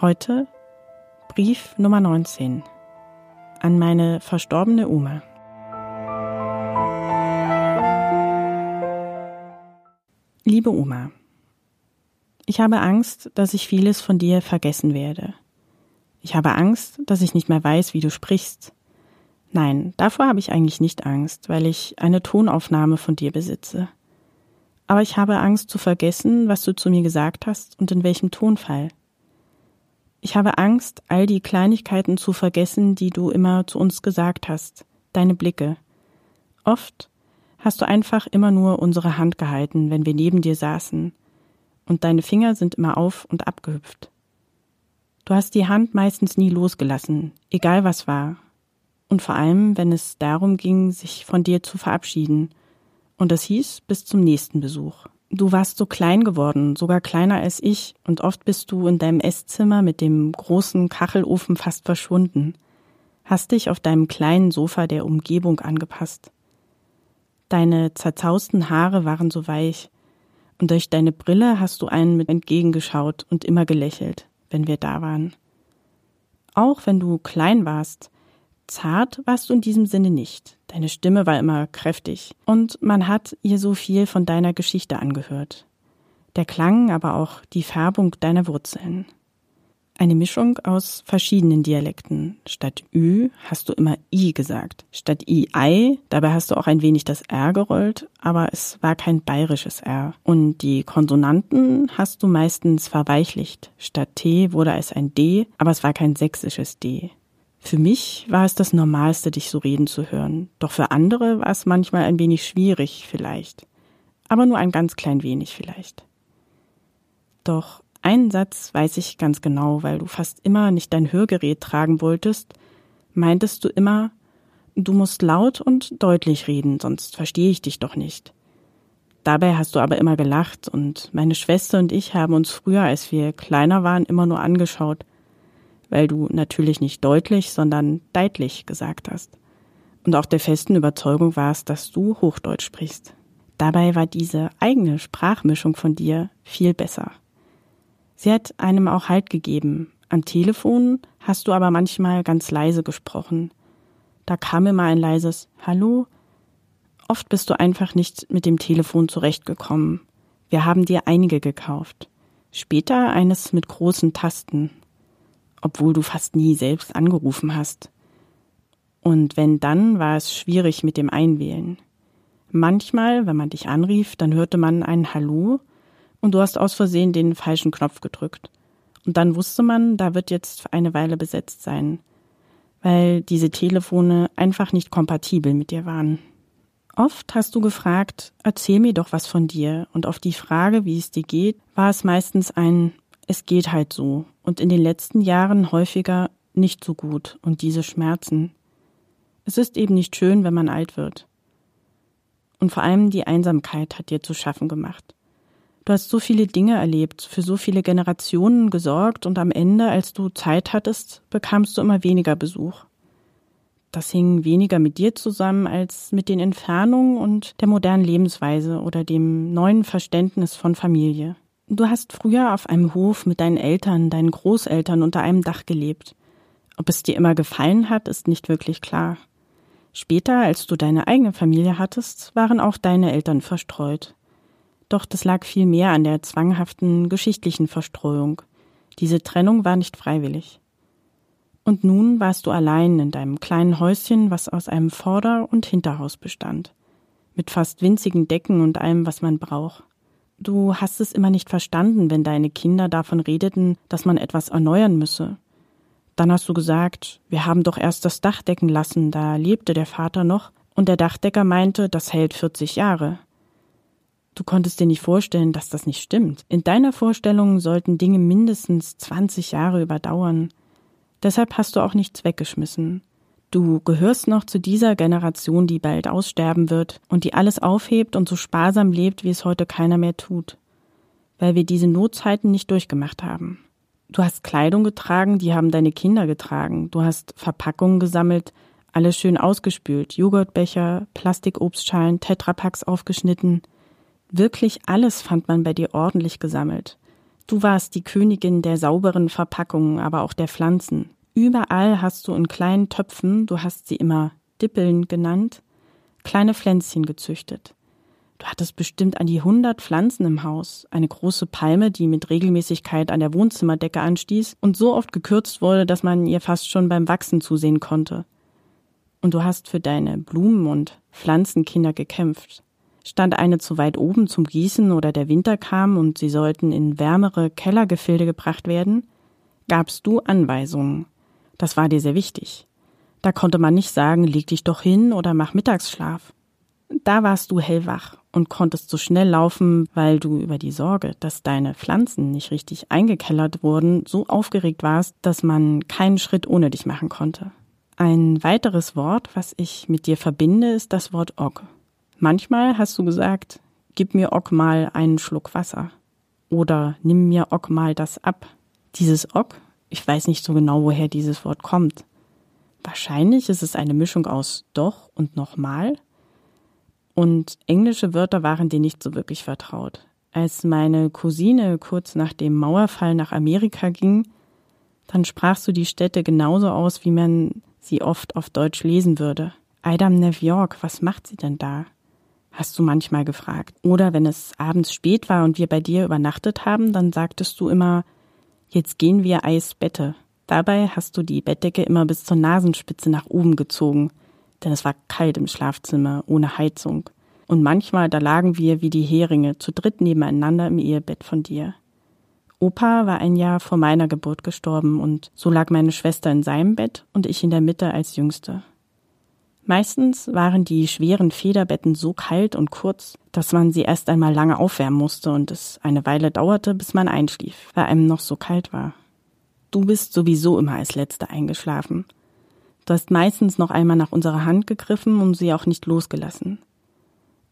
Heute Brief Nummer 19 an meine verstorbene Oma. Liebe Oma, ich habe Angst, dass ich vieles von dir vergessen werde. Ich habe Angst, dass ich nicht mehr weiß, wie du sprichst. Nein, davor habe ich eigentlich nicht Angst, weil ich eine Tonaufnahme von dir besitze. Aber ich habe Angst zu vergessen, was du zu mir gesagt hast und in welchem Tonfall. Ich habe Angst, all die Kleinigkeiten zu vergessen, die du immer zu uns gesagt hast, deine Blicke. Oft hast du einfach immer nur unsere Hand gehalten, wenn wir neben dir saßen, und deine Finger sind immer auf und abgehüpft. Du hast die Hand meistens nie losgelassen, egal was war, und vor allem, wenn es darum ging, sich von dir zu verabschieden, und das hieß bis zum nächsten Besuch. Du warst so klein geworden, sogar kleiner als ich, und oft bist du in deinem Esszimmer mit dem großen Kachelofen fast verschwunden, hast dich auf deinem kleinen Sofa der Umgebung angepasst. Deine zerzausten Haare waren so weich, und durch deine Brille hast du einen mit entgegengeschaut und immer gelächelt, wenn wir da waren. Auch wenn du klein warst, Zart warst du in diesem Sinne nicht. Deine Stimme war immer kräftig und man hat ihr so viel von deiner Geschichte angehört. Der Klang, aber auch die Färbung deiner Wurzeln. Eine Mischung aus verschiedenen Dialekten. Statt Ü hast du immer I gesagt. Statt I, Ei, dabei hast du auch ein wenig das R gerollt, aber es war kein bayerisches R. Und die Konsonanten hast du meistens verweichlicht. Statt T wurde es ein D, aber es war kein sächsisches D. Für mich war es das Normalste, dich so reden zu hören. Doch für andere war es manchmal ein wenig schwierig, vielleicht. Aber nur ein ganz klein wenig vielleicht. Doch einen Satz weiß ich ganz genau, weil du fast immer nicht dein Hörgerät tragen wolltest, meintest du immer, du musst laut und deutlich reden, sonst verstehe ich dich doch nicht. Dabei hast du aber immer gelacht und meine Schwester und ich haben uns früher, als wir kleiner waren, immer nur angeschaut – weil du natürlich nicht deutlich, sondern deitlich gesagt hast und auch der festen Überzeugung warst, dass du Hochdeutsch sprichst. Dabei war diese eigene Sprachmischung von dir viel besser. Sie hat einem auch Halt gegeben. Am Telefon hast du aber manchmal ganz leise gesprochen. Da kam immer ein leises Hallo. Oft bist du einfach nicht mit dem Telefon zurechtgekommen. Wir haben dir einige gekauft. Später eines mit großen Tasten obwohl du fast nie selbst angerufen hast. Und wenn dann, war es schwierig mit dem Einwählen. Manchmal, wenn man dich anrief, dann hörte man ein Hallo und du hast aus Versehen den falschen Knopf gedrückt. Und dann wusste man, da wird jetzt eine Weile besetzt sein, weil diese Telefone einfach nicht kompatibel mit dir waren. Oft hast du gefragt, erzähl mir doch was von dir, und auf die Frage, wie es dir geht, war es meistens ein es geht halt so und in den letzten Jahren häufiger nicht so gut und diese Schmerzen. Es ist eben nicht schön, wenn man alt wird. Und vor allem die Einsamkeit hat dir zu schaffen gemacht. Du hast so viele Dinge erlebt, für so viele Generationen gesorgt und am Ende, als du Zeit hattest, bekamst du immer weniger Besuch. Das hing weniger mit dir zusammen als mit den Entfernungen und der modernen Lebensweise oder dem neuen Verständnis von Familie. Du hast früher auf einem Hof mit deinen Eltern, deinen Großeltern unter einem Dach gelebt. Ob es dir immer gefallen hat, ist nicht wirklich klar. Später, als du deine eigene Familie hattest, waren auch deine Eltern verstreut. Doch das lag viel mehr an der zwanghaften geschichtlichen Verstreuung. Diese Trennung war nicht freiwillig. Und nun warst du allein in deinem kleinen Häuschen, was aus einem Vorder- und Hinterhaus bestand, mit fast winzigen Decken und allem, was man braucht. Du hast es immer nicht verstanden, wenn deine Kinder davon redeten, dass man etwas erneuern müsse. Dann hast du gesagt, wir haben doch erst das Dach decken lassen, da lebte der Vater noch, und der Dachdecker meinte, das hält 40 Jahre. Du konntest dir nicht vorstellen, dass das nicht stimmt. In deiner Vorstellung sollten Dinge mindestens 20 Jahre überdauern. Deshalb hast du auch nichts weggeschmissen. Du gehörst noch zu dieser Generation, die bald aussterben wird und die alles aufhebt und so sparsam lebt, wie es heute keiner mehr tut. Weil wir diese Notzeiten nicht durchgemacht haben. Du hast Kleidung getragen, die haben deine Kinder getragen. Du hast Verpackungen gesammelt, alles schön ausgespült. Joghurtbecher, Plastikobstschalen, Tetrapacks aufgeschnitten – Wirklich alles fand man bei dir ordentlich gesammelt. Du warst die Königin der sauberen Verpackungen, aber auch der Pflanzen. Überall hast du in kleinen Töpfen, du hast sie immer Dippeln genannt, kleine Pflänzchen gezüchtet. Du hattest bestimmt an die hundert Pflanzen im Haus, eine große Palme, die mit Regelmäßigkeit an der Wohnzimmerdecke anstieß und so oft gekürzt wurde, dass man ihr fast schon beim Wachsen zusehen konnte. Und du hast für deine Blumen- und Pflanzenkinder gekämpft. Stand eine zu weit oben zum Gießen oder der Winter kam und sie sollten in wärmere Kellergefilde gebracht werden, gabst du Anweisungen. Das war dir sehr wichtig. Da konnte man nicht sagen, leg dich doch hin oder mach Mittagsschlaf. Da warst du hellwach und konntest so schnell laufen, weil du über die Sorge, dass deine Pflanzen nicht richtig eingekellert wurden, so aufgeregt warst, dass man keinen Schritt ohne dich machen konnte. Ein weiteres Wort, was ich mit dir verbinde, ist das Wort Og. Manchmal hast du gesagt, gib mir Ock mal einen Schluck Wasser. Oder nimm mir Ock mal das ab. Dieses Ock, ich weiß nicht so genau, woher dieses Wort kommt. Wahrscheinlich ist es eine Mischung aus doch und nochmal. Und englische Wörter waren dir nicht so wirklich vertraut. Als meine Cousine kurz nach dem Mauerfall nach Amerika ging, dann sprachst du die Städte genauso aus, wie man sie oft auf Deutsch lesen würde. Idam New York, was macht sie denn da? hast du manchmal gefragt. Oder wenn es abends spät war und wir bei dir übernachtet haben, dann sagtest du immer, jetzt gehen wir Eisbette. Dabei hast du die Bettdecke immer bis zur Nasenspitze nach oben gezogen, denn es war kalt im Schlafzimmer, ohne Heizung. Und manchmal, da lagen wir wie die Heringe, zu dritt nebeneinander im Ehebett von dir. Opa war ein Jahr vor meiner Geburt gestorben und so lag meine Schwester in seinem Bett und ich in der Mitte als Jüngste. Meistens waren die schweren Federbetten so kalt und kurz, dass man sie erst einmal lange aufwärmen musste und es eine Weile dauerte, bis man einschlief, weil einem noch so kalt war. Du bist sowieso immer als Letzte eingeschlafen. Du hast meistens noch einmal nach unserer Hand gegriffen und sie auch nicht losgelassen.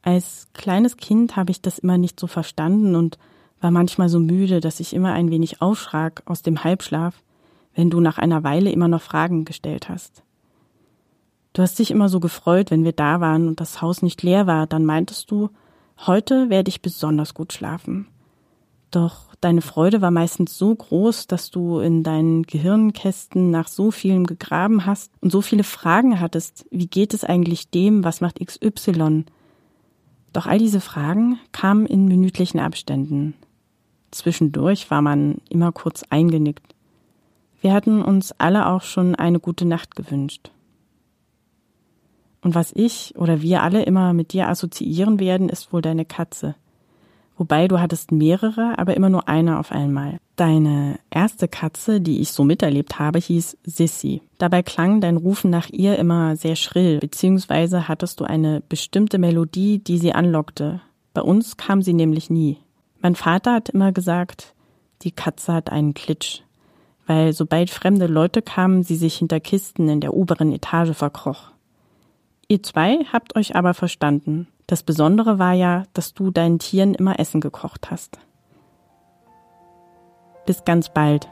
Als kleines Kind habe ich das immer nicht so verstanden und war manchmal so müde, dass ich immer ein wenig aufschrak aus dem Halbschlaf, wenn du nach einer Weile immer noch Fragen gestellt hast. Du hast dich immer so gefreut, wenn wir da waren und das Haus nicht leer war, dann meintest du, heute werde ich besonders gut schlafen. Doch deine Freude war meistens so groß, dass du in deinen Gehirnkästen nach so vielem gegraben hast und so viele Fragen hattest, wie geht es eigentlich dem, was macht XY? Doch all diese Fragen kamen in minütlichen Abständen. Zwischendurch war man immer kurz eingenickt. Wir hatten uns alle auch schon eine gute Nacht gewünscht. Und was ich oder wir alle immer mit dir assoziieren werden, ist wohl deine Katze. Wobei du hattest mehrere, aber immer nur eine auf einmal. Deine erste Katze, die ich so miterlebt habe, hieß Sissy. Dabei klang dein Rufen nach ihr immer sehr schrill, beziehungsweise hattest du eine bestimmte Melodie, die sie anlockte. Bei uns kam sie nämlich nie. Mein Vater hat immer gesagt, die Katze hat einen Klitsch, weil sobald fremde Leute kamen, sie sich hinter Kisten in der oberen Etage verkroch. Ihr zwei habt euch aber verstanden. Das Besondere war ja, dass du deinen Tieren immer Essen gekocht hast. Bis ganz bald.